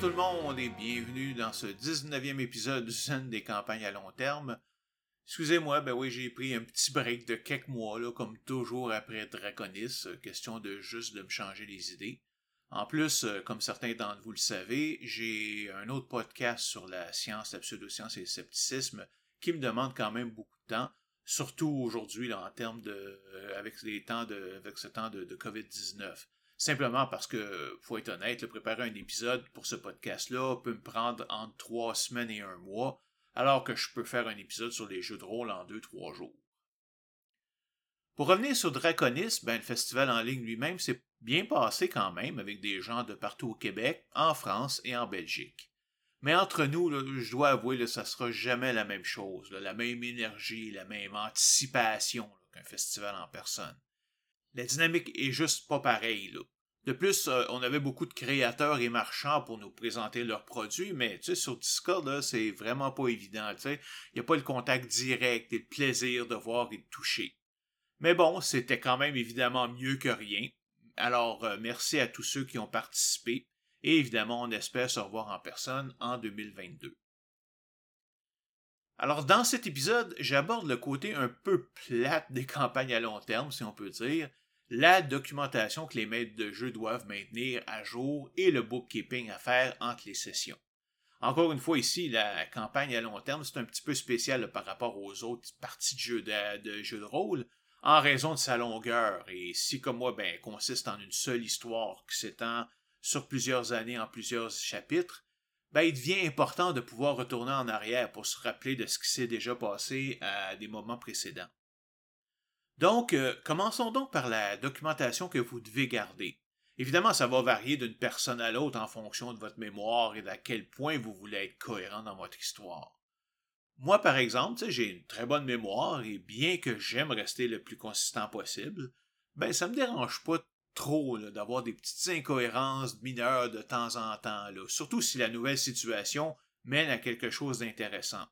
Bonjour tout le monde et bienvenue dans ce 19e épisode du Zen des campagnes à long terme. Excusez-moi, ben oui, j'ai pris un petit break de quelques mois, là, comme toujours après Draconis, euh, question de juste de me changer les idées. En plus, euh, comme certains d'entre vous le savez, j'ai un autre podcast sur la science, la pseudoscience et le scepticisme qui me demande quand même beaucoup de temps, surtout aujourd'hui en termes de euh, avec les temps de avec ce temps de, de COVID-19. Simplement parce que, faut être honnête, préparer un épisode pour ce podcast-là peut me prendre entre trois semaines et un mois, alors que je peux faire un épisode sur les jeux de rôle en deux, trois jours. Pour revenir sur Draconis, ben, le festival en ligne lui-même s'est bien passé quand même avec des gens de partout au Québec, en France et en Belgique. Mais entre nous, je dois avouer, que ça sera jamais la même chose, la même énergie, la même anticipation qu'un festival en personne. La dynamique est juste pas pareille. De plus, euh, on avait beaucoup de créateurs et marchands pour nous présenter leurs produits, mais sur Discord, c'est vraiment pas évident. Il n'y a pas le contact direct et le plaisir de voir et de toucher. Mais bon, c'était quand même évidemment mieux que rien. Alors, euh, merci à tous ceux qui ont participé. Et évidemment, on espère se revoir en personne en 2022. Alors, dans cet épisode, j'aborde le côté un peu plate des campagnes à long terme, si on peut dire, la documentation que les maîtres de jeu doivent maintenir à jour et le bookkeeping à faire entre les sessions. Encore une fois, ici, la campagne à long terme, c'est un petit peu spécial par rapport aux autres parties de jeux de, de, jeu de rôle, en raison de sa longueur, et si comme moi, ben, consiste en une seule histoire qui s'étend sur plusieurs années en plusieurs chapitres, ben, il devient important de pouvoir retourner en arrière pour se rappeler de ce qui s'est déjà passé à des moments précédents. Donc, euh, commençons donc par la documentation que vous devez garder. Évidemment, ça va varier d'une personne à l'autre en fonction de votre mémoire et d'à quel point vous voulez être cohérent dans votre histoire. Moi, par exemple, j'ai une très bonne mémoire et bien que j'aime rester le plus consistant possible, ben ça me dérange pas trop d'avoir des petites incohérences mineures de temps en temps, surtout si la nouvelle situation mène à quelque chose d'intéressant.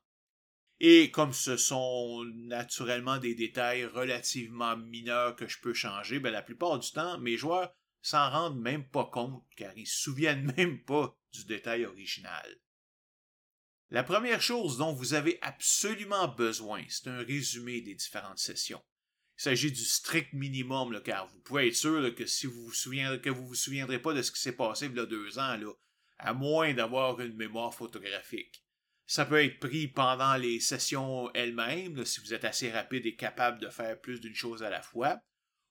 Et comme ce sont naturellement des détails relativement mineurs que je peux changer, ben la plupart du temps, mes joueurs s'en rendent même pas compte car ils se souviennent même pas du détail original. La première chose dont vous avez absolument besoin, c'est un résumé des différentes sessions. Il s'agit du strict minimum, car vous pouvez être sûr que si vous vous souviendrez, vous souviendrez pas de ce qui s'est passé il y a deux ans, à moins d'avoir une mémoire photographique. Ça peut être pris pendant les sessions elles-mêmes, si vous êtes assez rapide et capable de faire plus d'une chose à la fois.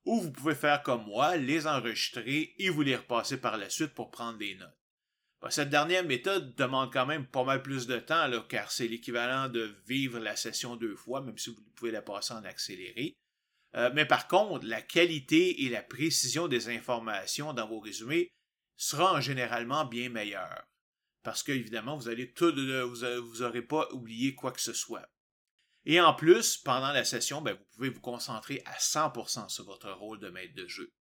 Ou vous pouvez faire comme moi, les enregistrer et vous les repasser par la suite pour prendre des notes. cette dernière méthode demande quand même pas mal plus de temps, car c'est l'équivalent de vivre la session deux fois, même si vous pouvez la passer en accéléré. Euh, mais par contre, la qualité et la précision des informations dans vos résumés sera en généralement bien meilleure parce que évidemment vous allez tout vous n'aurez pas oublié quoi que ce soit. Et en plus, pendant la session, ben, vous pouvez vous concentrer à 100% sur votre rôle de maître de jeu.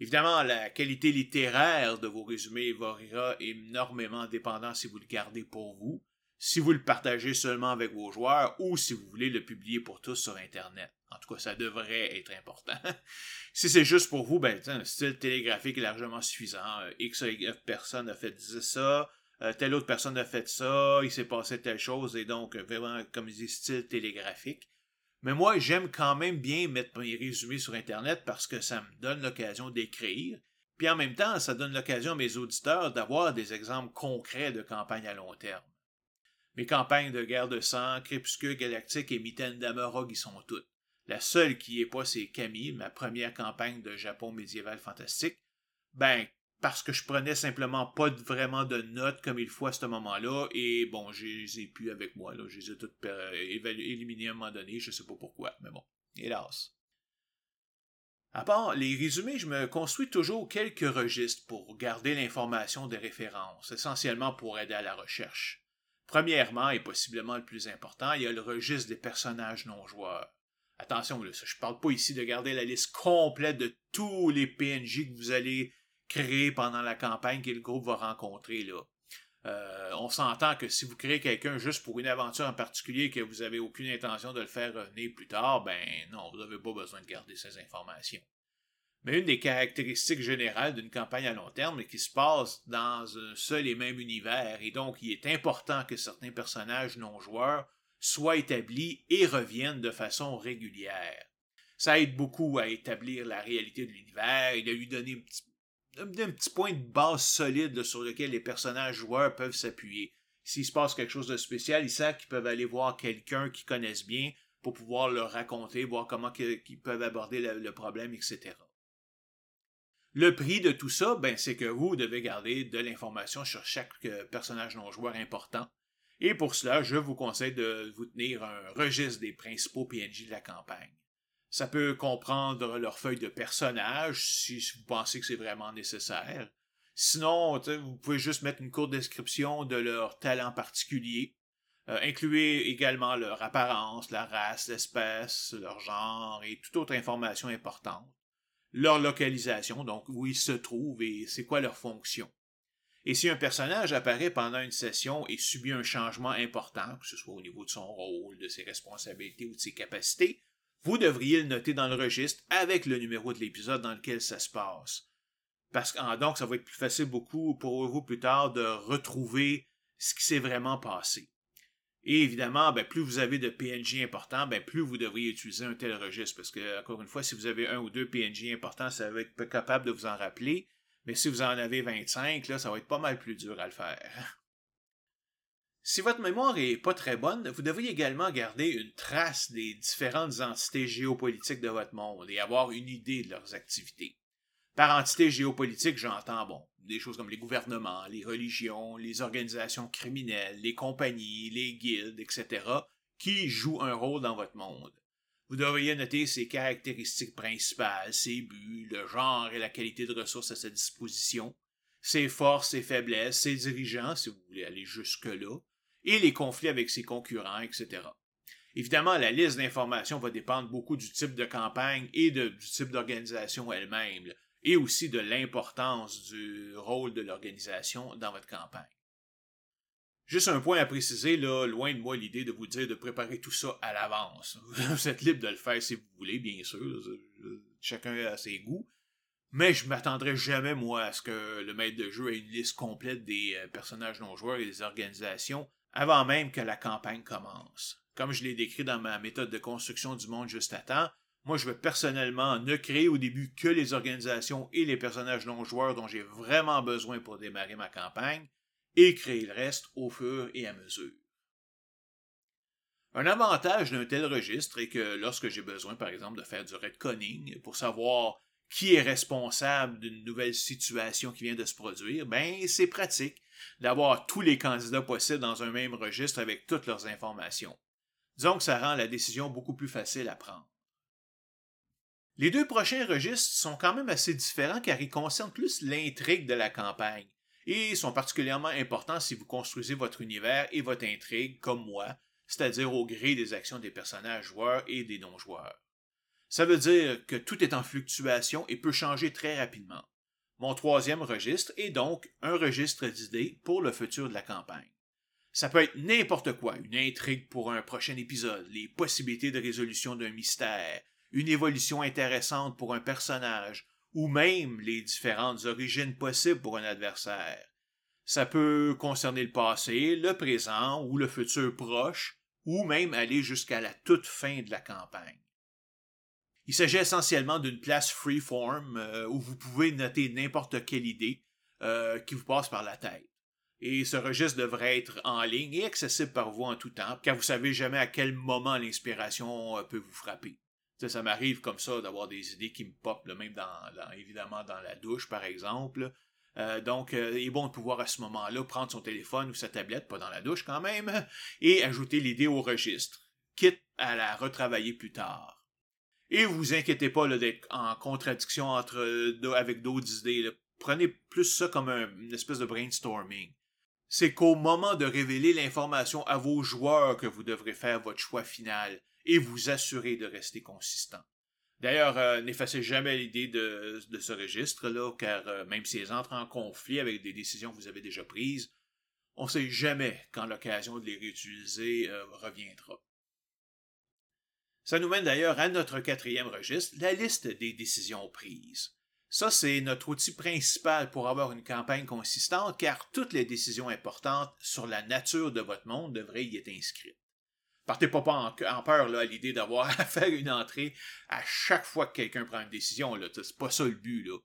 Évidemment, la qualité littéraire de vos résumés variera énormément dépendant si vous le gardez pour vous, si vous le partagez seulement avec vos joueurs ou si vous voulez le publier pour tous sur Internet. En tout cas, ça devrait être important. si c'est juste pour vous, ben, un style télégraphique est largement suffisant. Euh, X, personne a fait ça, euh, telle autre personne a fait ça, il s'est passé telle chose, et donc euh, vraiment, comme je dis, style télégraphique. Mais moi, j'aime quand même bien mettre mes résumés sur Internet parce que ça me donne l'occasion d'écrire. Puis en même temps, ça donne l'occasion à mes auditeurs d'avoir des exemples concrets de campagnes à long terme. Mes campagnes de guerre de sang, Crépuscule Galactique et Mitaine d'Amorog y sont toutes. La seule qui est pas, c'est Camille, ma première campagne de Japon médiéval fantastique. Ben, parce que je prenais simplement pas vraiment de notes comme il faut à ce moment-là, et bon, je les ai plus avec moi, là, je les ai toutes euh, éliminées à un moment donné, je sais pas pourquoi, mais bon, hélas. À part les résumés, je me construis toujours quelques registres pour garder l'information des références, essentiellement pour aider à la recherche. Premièrement, et possiblement le plus important, il y a le registre des personnages non joueurs. Attention, là, je parle pas ici de garder la liste complète de tous les PNJ que vous allez créé pendant la campagne que le groupe va rencontrer. Là. Euh, on s'entend que si vous créez quelqu'un juste pour une aventure en particulier et que vous n'avez aucune intention de le faire revenir plus tard, ben non, vous n'avez pas besoin de garder ces informations. Mais une des caractéristiques générales d'une campagne à long terme est qu'il se passe dans un seul et même univers, et donc il est important que certains personnages non-joueurs soient établis et reviennent de façon régulière. Ça aide beaucoup à établir la réalité de l'univers et à lui donner un petit, un petit point de base solide sur lequel les personnages joueurs peuvent s'appuyer. S'il se passe quelque chose de spécial, ils savent qu'ils peuvent aller voir quelqu'un qu'ils connaissent bien pour pouvoir leur raconter, voir comment ils peuvent aborder le problème, etc. Le prix de tout ça, ben, c'est que vous devez garder de l'information sur chaque euh, personnage non-joueur important. Et pour cela, je vous conseille de vous tenir un registre des principaux PNJ de la campagne. Ça peut comprendre leur feuille de personnage si vous pensez que c'est vraiment nécessaire. Sinon, vous pouvez juste mettre une courte description de leur talent particulier. Euh, incluez également leur apparence, la race, l'espèce, leur genre et toute autre information importante leur localisation, donc où ils se trouvent et c'est quoi leur fonction. Et si un personnage apparaît pendant une session et subit un changement important, que ce soit au niveau de son rôle, de ses responsabilités ou de ses capacités, vous devriez le noter dans le registre avec le numéro de l'épisode dans lequel ça se passe. Parce que donc, ça va être plus facile beaucoup pour vous plus tard de retrouver ce qui s'est vraiment passé. Et évidemment, ben, plus vous avez de PNJ importants, ben, plus vous devriez utiliser un tel registre. Parce que, encore une fois, si vous avez un ou deux PNJ importants, ça va être capable de vous en rappeler. Mais si vous en avez 25, là, ça va être pas mal plus dur à le faire. Si votre mémoire est pas très bonne, vous devriez également garder une trace des différentes entités géopolitiques de votre monde et avoir une idée de leurs activités. Par entité géopolitique, j'entends, bon, des choses comme les gouvernements, les religions, les organisations criminelles, les compagnies, les guildes, etc., qui jouent un rôle dans votre monde. Vous devriez noter ses caractéristiques principales, ses buts, le genre et la qualité de ressources à sa disposition, ses forces et faiblesses, ses dirigeants, si vous voulez aller jusque-là, et les conflits avec ses concurrents, etc. Évidemment, la liste d'informations va dépendre beaucoup du type de campagne et du type d'organisation elle-même et aussi de l'importance du rôle de l'organisation dans votre campagne. Juste un point à préciser, là, loin de moi l'idée de vous dire de préparer tout ça à l'avance. Vous êtes libre de le faire si vous voulez, bien sûr. Chacun a ses goûts. Mais je m'attendrai jamais, moi, à ce que le maître de jeu ait une liste complète des euh, personnages non joueurs et des organisations avant même que la campagne commence. Comme je l'ai décrit dans ma méthode de construction du monde juste à temps, moi, je veux personnellement ne créer au début que les organisations et les personnages non joueurs dont j'ai vraiment besoin pour démarrer ma campagne, et créer le reste au fur et à mesure. Un avantage d'un tel registre est que lorsque j'ai besoin, par exemple, de faire du retconning pour savoir qui est responsable d'une nouvelle situation qui vient de se produire, ben c'est pratique d'avoir tous les candidats possibles dans un même registre avec toutes leurs informations. Disons que ça rend la décision beaucoup plus facile à prendre. Les deux prochains registres sont quand même assez différents car ils concernent plus l'intrigue de la campagne et sont particulièrement importants si vous construisez votre univers et votre intrigue comme moi, c'est-à-dire au gré des actions des personnages joueurs et des non-joueurs. Ça veut dire que tout est en fluctuation et peut changer très rapidement. Mon troisième registre est donc un registre d'idées pour le futur de la campagne. Ça peut être n'importe quoi, une intrigue pour un prochain épisode, les possibilités de résolution d'un mystère, une évolution intéressante pour un personnage, ou même les différentes origines possibles pour un adversaire. Ça peut concerner le passé, le présent ou le futur proche, ou même aller jusqu'à la toute fin de la campagne. Il s'agit essentiellement d'une place freeform euh, où vous pouvez noter n'importe quelle idée euh, qui vous passe par la tête. Et ce registre devrait être en ligne et accessible par vous en tout temps, car vous savez jamais à quel moment l'inspiration euh, peut vous frapper ça m'arrive comme ça d'avoir des idées qui me popent, même dans, évidemment dans la douche, par exemple. Euh, donc, euh, il est bon de pouvoir à ce moment-là prendre son téléphone ou sa tablette, pas dans la douche quand même, et ajouter l'idée au registre, quitte à la retravailler plus tard. Et vous inquiétez pas d'être en contradiction entre, avec d'autres idées. Prenez plus ça comme une espèce de brainstorming. C'est qu'au moment de révéler l'information à vos joueurs que vous devrez faire votre choix final et vous assurer de rester consistant. D'ailleurs, euh, n'effacez jamais l'idée de, ce registre-là, car euh, même s'ils entrent en conflit avec des décisions que vous avez déjà prises, on ne sait jamais quand l'occasion de les réutiliser euh, reviendra. Ça nous mène d'ailleurs à notre quatrième registre, la liste des décisions prises. Ça, c'est notre outil principal pour avoir une campagne consistante, car toutes les décisions importantes sur la nature de votre monde devraient y être inscrites. Partez pas, en, peur là, à l'idée d'avoir à faire une entrée à chaque fois que quelqu'un prend une décision. C'est pas ça le but. Là.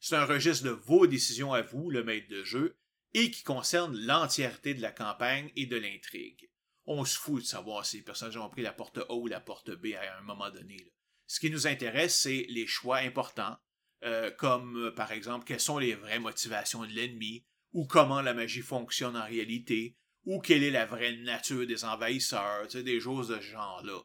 C'est un registre de vos décisions à vous, le maître de jeu, et qui concerne l'entièreté de la campagne et de l'intrigue. On se fout de savoir si les personnages ont pris la porte A ou la porte B à un moment donné. Ce qui nous intéresse, c'est les choix importants, euh, comme euh, par exemple quelles sont les vraies motivations de l'ennemi, ou comment la magie fonctionne en réalité, ou quelle est la vraie nature des envahisseurs, des choses de ce genre-là.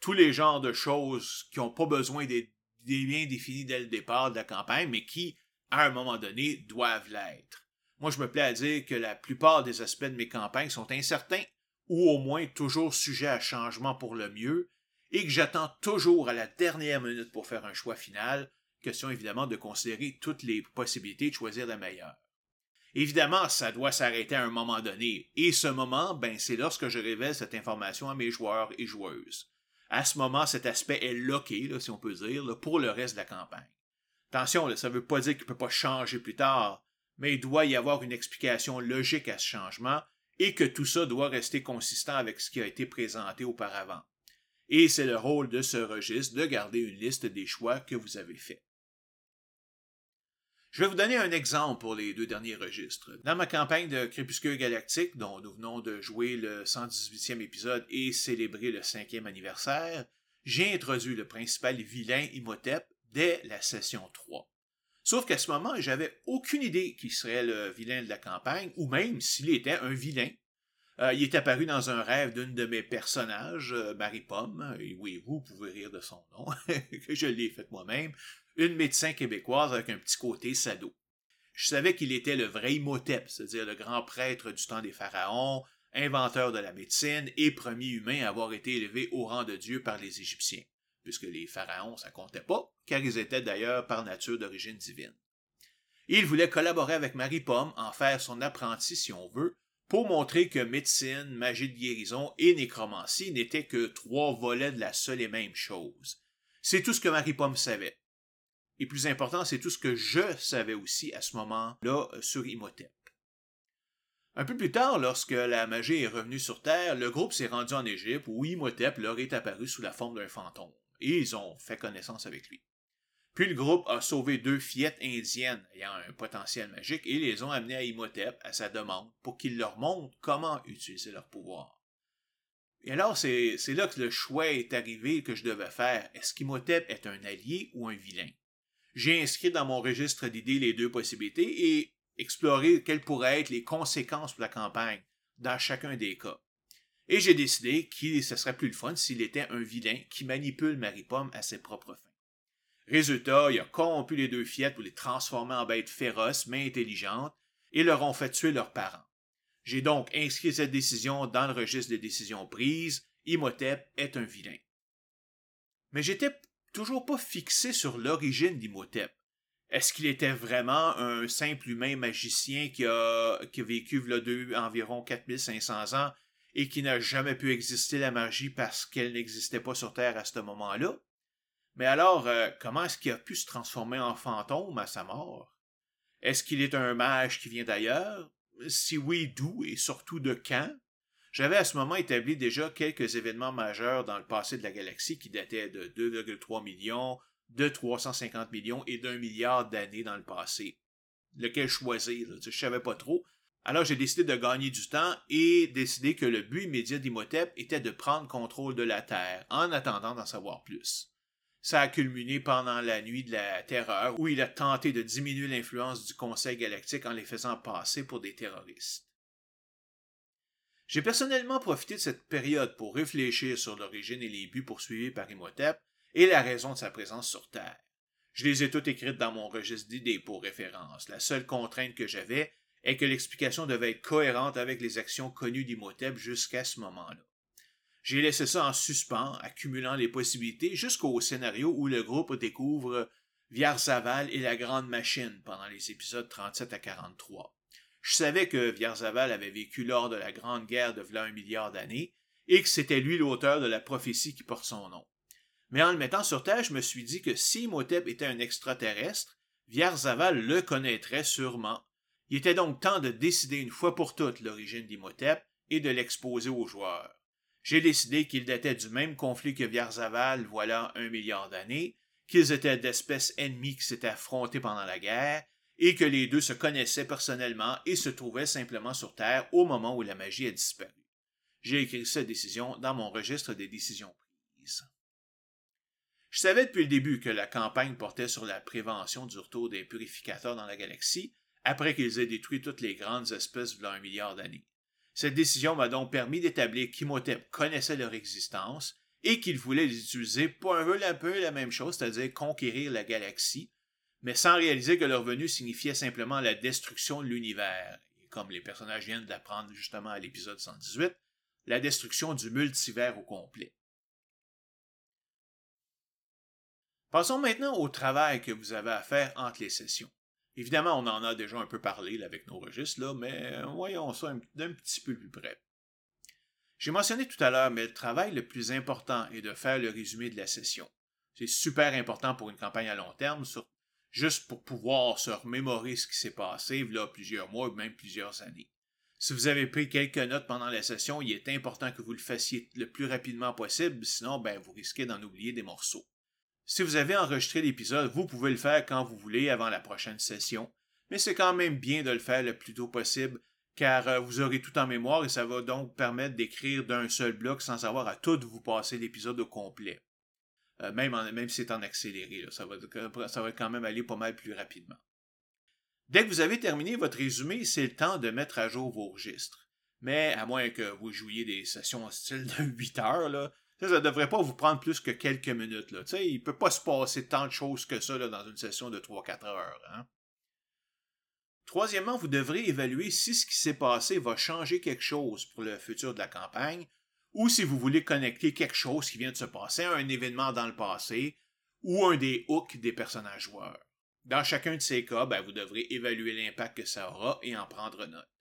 Tous les genres de choses qui n'ont pas besoin d'être bien définis dès le départ de la campagne, mais qui, à un moment donné, doivent l'être. Moi, je me plais à dire que la plupart des aspects de mes campagnes sont incertains, ou au moins toujours sujets à changement pour le mieux, et que j'attends toujours à la dernière minute pour faire un choix final, question évidemment de considérer toutes les possibilités de choisir la meilleure. Évidemment, ça doit s'arrêter à un moment donné, et ce moment, ben, c'est lorsque je révèle cette information à mes joueurs et joueuses. À ce moment, cet aspect est loqué, si on peut dire, pour le reste de la campagne. Attention, ça ne veut pas dire qu'il ne peut pas changer plus tard, mais il doit y avoir une explication logique à ce changement, et que tout ça doit rester consistant avec ce qui a été présenté auparavant. Et c'est le rôle de ce registre de garder une liste des choix que vous avez faits. Je vais vous donner un exemple pour les deux derniers registres. Dans ma campagne de Crépuscule Galactique, dont nous venons de jouer le 118e épisode et célébrer le 5e anniversaire, j'ai introduit le principal vilain Imhotep dès la session 3. Sauf qu'à ce moment, j'avais aucune idée qui serait le vilain de la campagne, ou même s'il était un vilain. Euh, il est apparu dans un rêve d'une de mes personnages, euh, Marie Pomme, et oui, vous pouvez rire de son nom, que je l'ai fait moi-même, une médecin québécoise avec un petit côté sado. Je savais qu'il était le vrai Imhotep, c'est-à-dire le grand prêtre du temps des pharaons, inventeur de la médecine et premier humain à avoir été élevé au rang de Dieu par les Égyptiens, puisque les pharaons ça comptait pas, car ils étaient d'ailleurs par nature d'origine divine. Il voulait collaborer avec Marie Pomme, en faire son apprenti si on veut, pour montrer que médecine, magie de guérison et nécromancie n'étaient que trois volets de la seule et même chose. C'est tout ce que Marie Pomme savait. Et plus important, c'est tout ce que je savais aussi à ce moment-là euh, sur Imhotep. Un peu plus tard, lorsque la magie est revenue sur Terre, le groupe s'est rendu en Égypte où Imhotep leur est apparu sous la forme d'un fantôme, et ils ont fait connaissance avec lui. Puis le groupe a sauvé deux fillettes indiennes ayant un potentiel magique et les ont amenées à Imhotep à sa demande pour qu'il leur montre comment utiliser leur pouvoir. Et alors, c'est là que le choix est arrivé que je devais faire. Est-ce qu'Imhotep est un allié ou un vilain? j'ai inscrit dans mon registre d'idées les deux possibilités et exploré quelles pourraient être les conséquences pour la campagne dans chacun des cas. Et j'ai décidé que ce serait plus le fun s'il était un vilain qui manipule Marie-Pomme à ses propres fins. Résultat, il a corrompu les deux fillettes pour les transformer en bêtes féroces mais intelligentes et leur ont fait tuer leurs parents. J'ai donc inscrit cette décision dans le registre des décisions prises. Imhotep est un vilain. Mais j'étais toujours pas fixé sur l'origine d'Imhotep. Est-ce qu'il était vraiment un simple humain magicien qui a, vécu là, deux, environ 4500 ans et qui n'a jamais pu exister la magie parce qu'elle n'existait pas sur Terre à ce moment-là? Mais alors, euh, comment est-ce qu'il a pu se transformer en fantôme à sa mort? Est-ce qu'il est un mage qui vient d'ailleurs? Si oui, d'où et surtout de quand? J'avais à ce moment établi déjà quelques événements majeurs dans le passé de la galaxie qui dataient de 2,3 millions, de 350 millions et d'un milliard d'années dans le passé. Lequel choisir, je ne savais pas trop. Alors j'ai décidé de gagner du temps et décidé que le but immédiat d'Imhotep était de prendre contrôle de la Terre, en attendant d'en savoir plus. Ça a culminé pendant la nuit de la terreur, où il a tenté de diminuer l'influence du Conseil galactique en les faisant passer pour des terroristes. J'ai personnellement profité de cette période pour réfléchir sur l'origine et les buts poursuivis par Imhotep et la raison de sa présence sur Terre. Je les ai toutes écrites dans mon registre d'idées pour référence. La seule contrainte que j'avais est que l'explication devait être cohérente avec les actions connues d'Imhotep jusqu'à ce moment-là. J'ai laissé ça en suspens, accumulant les possibilités jusqu'au scénario où le groupe découvre Viarzaval et la Grande Machine pendant les épisodes 37 à 43. Je savais que Vierzaval avait vécu lors de la Grande Guerre de v'là un milliard d'années, et que c'était lui l'auteur de la prophétie qui porte son nom. Mais en le mettant sur Terre, je me suis dit que si Imhotep était un extraterrestre, Viarzaval le connaîtrait sûrement. Il était donc temps de décider une fois pour toutes l'origine d'Imhotep et de l'exposer aux joueurs. J'ai décidé qu'il datait du même conflit que Viarzaval voilà un milliard d'années, qu'ils étaient d'espèces ennemies qui s'étaient affrontées pendant la guerre, et que les deux se connaissaient personnellement et se trouvaient simplement sur Terre au moment où la magie a disparu. J'ai écrit cette décision dans mon registre des décisions prises. Je savais depuis le début que la campagne portait sur la prévention du retour des purificateurs dans la galaxie, après qu'ils aient détruit toutes les grandes espèces voilà un milliard d'années. Cette décision m'a donc permis d'établir qu'Imhotep connaissait leur existence et qu'il voulait les utiliser pour un peu, un peu la même chose, c'est-à-dire conquérir la galaxie, mais sans réaliser que leur venue signifiait simplement la destruction de l'univers. Comme les personnages viennent d'apprendre justement à l'épisode 118, la destruction du multivers au complet. Passons maintenant au travail que vous avez à faire entre les sessions. Évidemment, on en a déjà un peu parlé avec nos registres, mais euh, voyons ça d'un petit peu plus près. J'ai mentionné tout à l'heure, mais le travail le plus important est de faire le résumé de la session. C'est super important pour une campagne à long terme, juste pour pouvoir se remémorer ce qui s'est passé là plusieurs mois ou même plusieurs années. Si vous avez pris quelques notes pendant la session, il est important que vous le fassiez le plus rapidement possible, sinon ben, vous risquez d'en oublier des morceaux. Si vous avez enregistré l'épisode, vous pouvez le faire quand vous voulez avant la prochaine session, mais c'est quand même bien de le faire le plus tôt possible, car euh, vous aurez tout en mémoire et ça va donc permettre d'écrire d'un seul bloc sans avoir à tout vous passer l'épisode au complet. Euh, même, même si c'est en accéléré, ça, va, ça va quand même aller pas mal plus rapidement. Dès que vous avez terminé votre résumé, c'est le temps de mettre à jour vos registres. Mais à moins que vous jouiez des sessions en style de 8 heures, ça ne devrait pas vous prendre plus que quelques minutes. Il ne peut pas se passer tant de choses que ça dans une session de 3-4 heures. Hein. Troisièmement, vous devrez évaluer si ce qui s'est passé va changer quelque chose pour le futur de la campagne, ou si vous voulez connecter quelque chose qui vient de se passer à un événement dans le passé, ou un des hooks des personnages joueurs. Dans chacun de ces cas, ben, vous devrez évaluer l'impact que ça aura et en prendre note.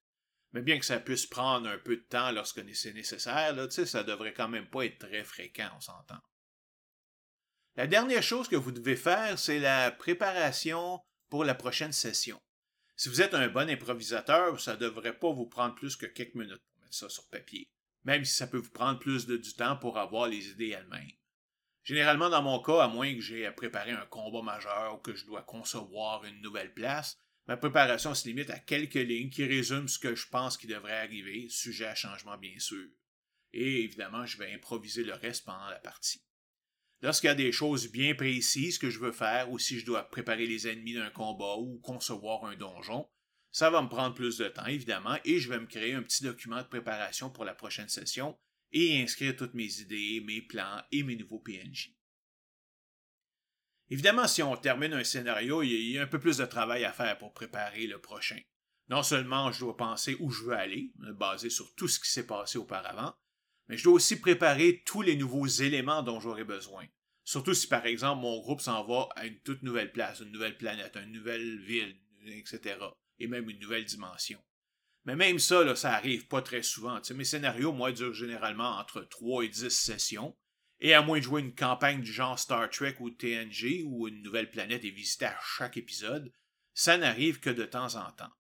Mais bien que ça puisse prendre un peu de temps lorsque c'est nécessaire, là, ça devrait quand même pas être très fréquent, on s'entend. La dernière chose que vous devez faire, c'est la préparation pour la prochaine session. Si vous êtes un bon improvisateur, ça ne devrait pas vous prendre plus que quelques minutes pour mettre ça sur papier, même si ça peut vous prendre plus de du temps pour avoir les idées elles-mêmes. Généralement, dans mon cas, à moins que j'ai à préparer un combat majeur ou que je dois concevoir une nouvelle place, Ma préparation se limite à quelques lignes qui résument ce que je pense qui devrait arriver, sujet à changement bien sûr. Et évidemment, je vais improviser le reste pendant la partie. Lorsqu'il y a des choses bien précises que je veux faire ou si je dois préparer les ennemis d'un combat ou concevoir un donjon, ça va me prendre plus de temps évidemment et je vais me créer un petit document de préparation pour la prochaine session et inscrire toutes mes idées, mes plans et mes nouveaux PNJ. Évidemment, si on termine un scénario, il y a un peu plus de travail à faire pour préparer le prochain. Non seulement je dois penser où je veux aller, basé sur tout ce qui s'est passé auparavant, mais je dois aussi préparer tous les nouveaux éléments dont j'aurai besoin. Surtout si par exemple mon groupe s'en va à une toute nouvelle place, une nouvelle planète, une nouvelle ville, etc. Et même une nouvelle dimension. Mais même ça, ça arrive pas très souvent. mes scénarios, moi, durent généralement entre 3 et 10 sessions. Et à moins de jouer une campagne du genre Star Trek ou TNG, où une nouvelle planète est visitée à chaque épisode, ça n'arrive que de temps en temps.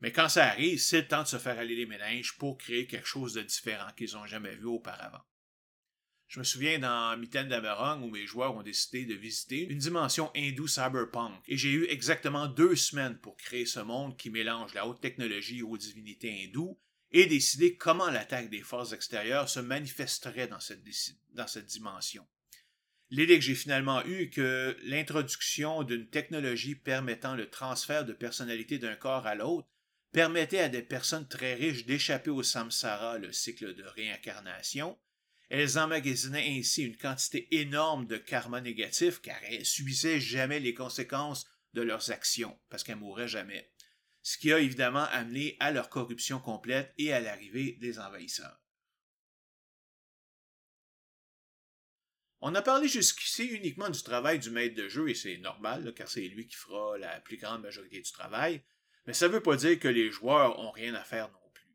Mais quand ça arrive, c'est le temps de se faire aller les méninges pour créer quelque chose de différent qu'ils n'ont jamais vu auparavant. Je me souviens dans Mitaine d'Aberong où mes joueurs ont décidé de visiter une dimension hindoue cyberpunk et j'ai eu exactement deux semaines pour créer ce monde qui mélange la haute technologie aux divinités hindoues et décider comment l'attaque des forces extérieures se manifesterait dans cette, dimension. L'idée que j'ai finalement eue que l'introduction d'une technologie permettant le transfert de personnalité d'un corps à l'autre permettait à des personnes très riches d'échapper au samsara, le cycle de réincarnation. Elles emmagasinaient ainsi une quantité énorme de karma négatif car elles subissaient jamais les conséquences de leurs actions parce qu'elles mourraient jamais ce qui a évidemment amené à leur corruption complète et à l'arrivée des envahisseurs. On a parlé jusqu'ici uniquement du travail du maître de jeu et c'est normal car c'est lui qui fera la plus grande majorité du travail, mais ça ne veut pas dire que les joueurs ont rien à faire non plus.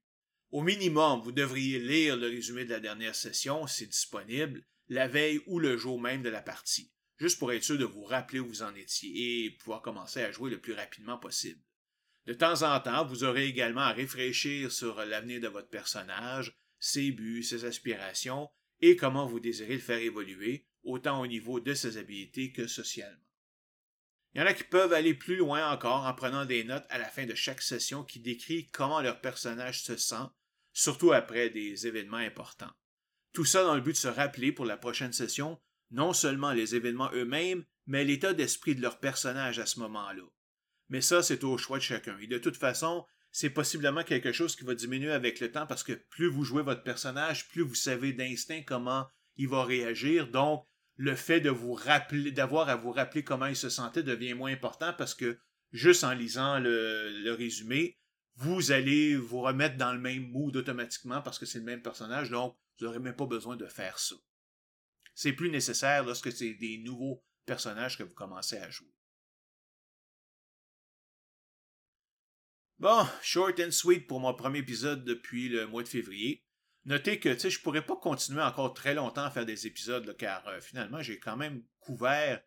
Au minimum, vous devriez lire le résumé de la dernière session, c'est disponible, la veille ou le jour même de la partie. juste pour être sûr de vous rappeler où vous en étiez et pouvoir commencer à jouer le plus rapidement possible. De temps en temps, vous aurez également à réfléchir sur l'avenir de votre personnage, ses buts, ses aspirations et comment vous désirez le faire évoluer, autant au niveau de ses habiletés que socialement. Il y en a qui peuvent aller plus loin encore en prenant des notes à la fin de chaque session qui décrit comment leur personnage se sent, surtout après des événements importants. Tout ça dans le but de se rappeler pour la prochaine session non seulement les événements eux-mêmes, mais l'état d'esprit de leur personnage à ce moment-là. Mais ça, c'est au choix de chacun. Et de toute façon, c'est possiblement quelque chose qui va diminuer avec le temps parce que plus vous jouez votre personnage, plus vous savez d'instinct comment il va réagir. Donc, le fait de vous rappeler, d'avoir à vous rappeler comment il se sentait devient moins important parce que juste en lisant le, résumé, vous allez vous remettre dans le même mood automatiquement parce que c'est le même personnage, donc vous n'aurez même pas besoin de faire ça. C'est plus nécessaire lorsque c'est des nouveaux personnages que vous commencez à jouer. Bon, short and sweet pour mon premier épisode depuis le mois de février. Notez que je ne pourrais pas continuer encore très longtemps à faire des épisodes, car euh, finalement, j'ai quand même couvert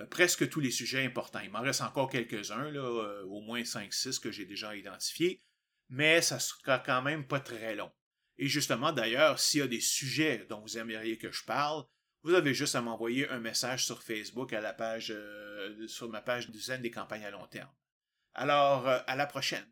euh, presque tous les sujets importants. Il m'en reste encore quelques-uns, euh, au moins 5-6 que j'ai déjà identifiés, mais ça sera quand même pas très long. Et justement, d'ailleurs, s'il y a des sujets dont vous aimeriez que je parle, vous avez juste à m'envoyer un message sur Facebook à la page, sur ma page du Zen des campagnes à long terme. Alors, à la prochaine.